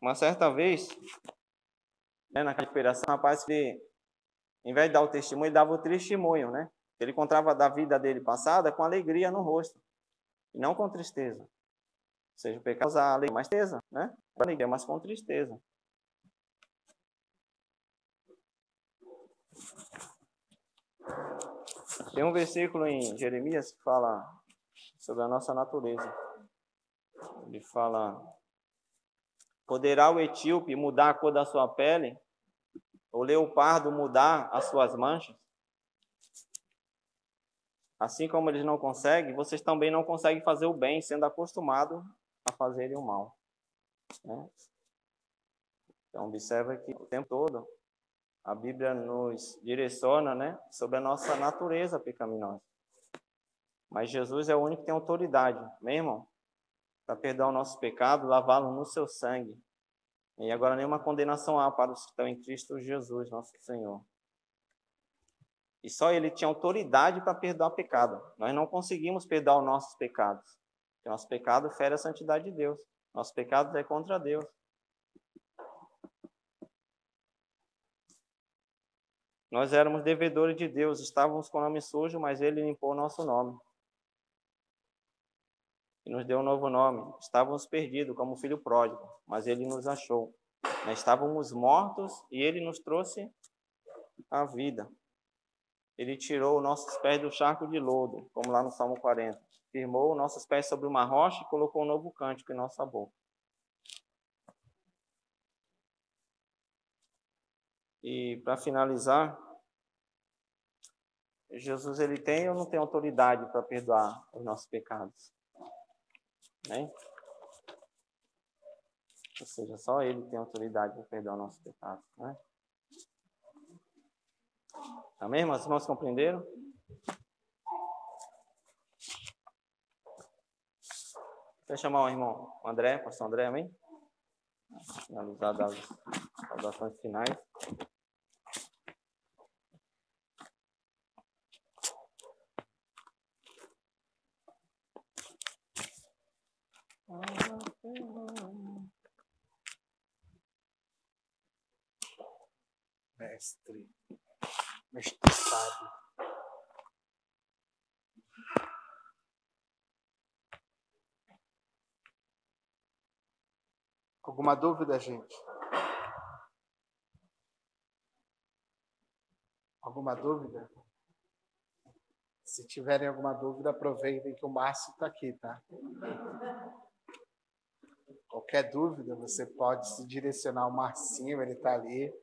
Uma certa vez, né, na recuperação, o rapaz que em vez de dar o testemunho, ele dava o testemunho, né? Ele encontrava da vida dele passada com alegria no rosto, e não com tristeza. Ou seja, o pecado causa alegria, mais tristeza, né? Alegria, mas com tristeza. Tem um versículo em Jeremias que fala sobre a nossa natureza. Ele fala: Poderá o etíope mudar a cor da sua pele o leopardo mudar as suas manchas? Assim como eles não conseguem, vocês também não conseguem fazer o bem, sendo acostumados a fazerem o mal. Né? Então, observa que o tempo todo a Bíblia nos direciona né, sobre a nossa natureza pecaminosa. Mas Jesus é o único que tem autoridade, meu irmão, para perdoar o nosso pecado, lavá-lo no seu sangue. E agora nenhuma condenação há para os que estão em Cristo Jesus, nosso Senhor. E só Ele tinha autoridade para perdoar pecado. Nós não conseguimos perdoar os nossos pecados. Porque nosso pecado fere a santidade de Deus. Nosso pecado é contra Deus. Nós éramos devedores de Deus, estávamos com o nome sujo, mas Ele limpou o nosso nome e nos deu um novo nome. Estávamos perdidos como filho pródigo, mas ele nos achou. Nós estávamos mortos e ele nos trouxe a vida. Ele tirou nossos pés do charco de lodo, como lá no Salmo 40. Firmou nossos pés sobre uma rocha e colocou um novo cântico em nossa boca. E para finalizar, Jesus ele tem ou não tem autoridade para perdoar os nossos pecados? Né? Ou seja, só Ele tem autoridade para perdoar o nosso pecado. Né? Amém, irmãos? Os irmãos compreenderam? Vou chamar o irmão André, pastor André, amém? Finalizar das saudações finais. Mestre, mestre sábio. Alguma dúvida, gente? Alguma dúvida? Se tiverem alguma dúvida, aproveitem que o Márcio está aqui, tá? Qualquer dúvida, você pode se direcionar ao Marcinho, ele está ali.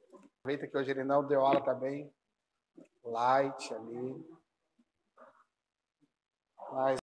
Aproveita que hoje ele não deu aula também. Light ali. Mas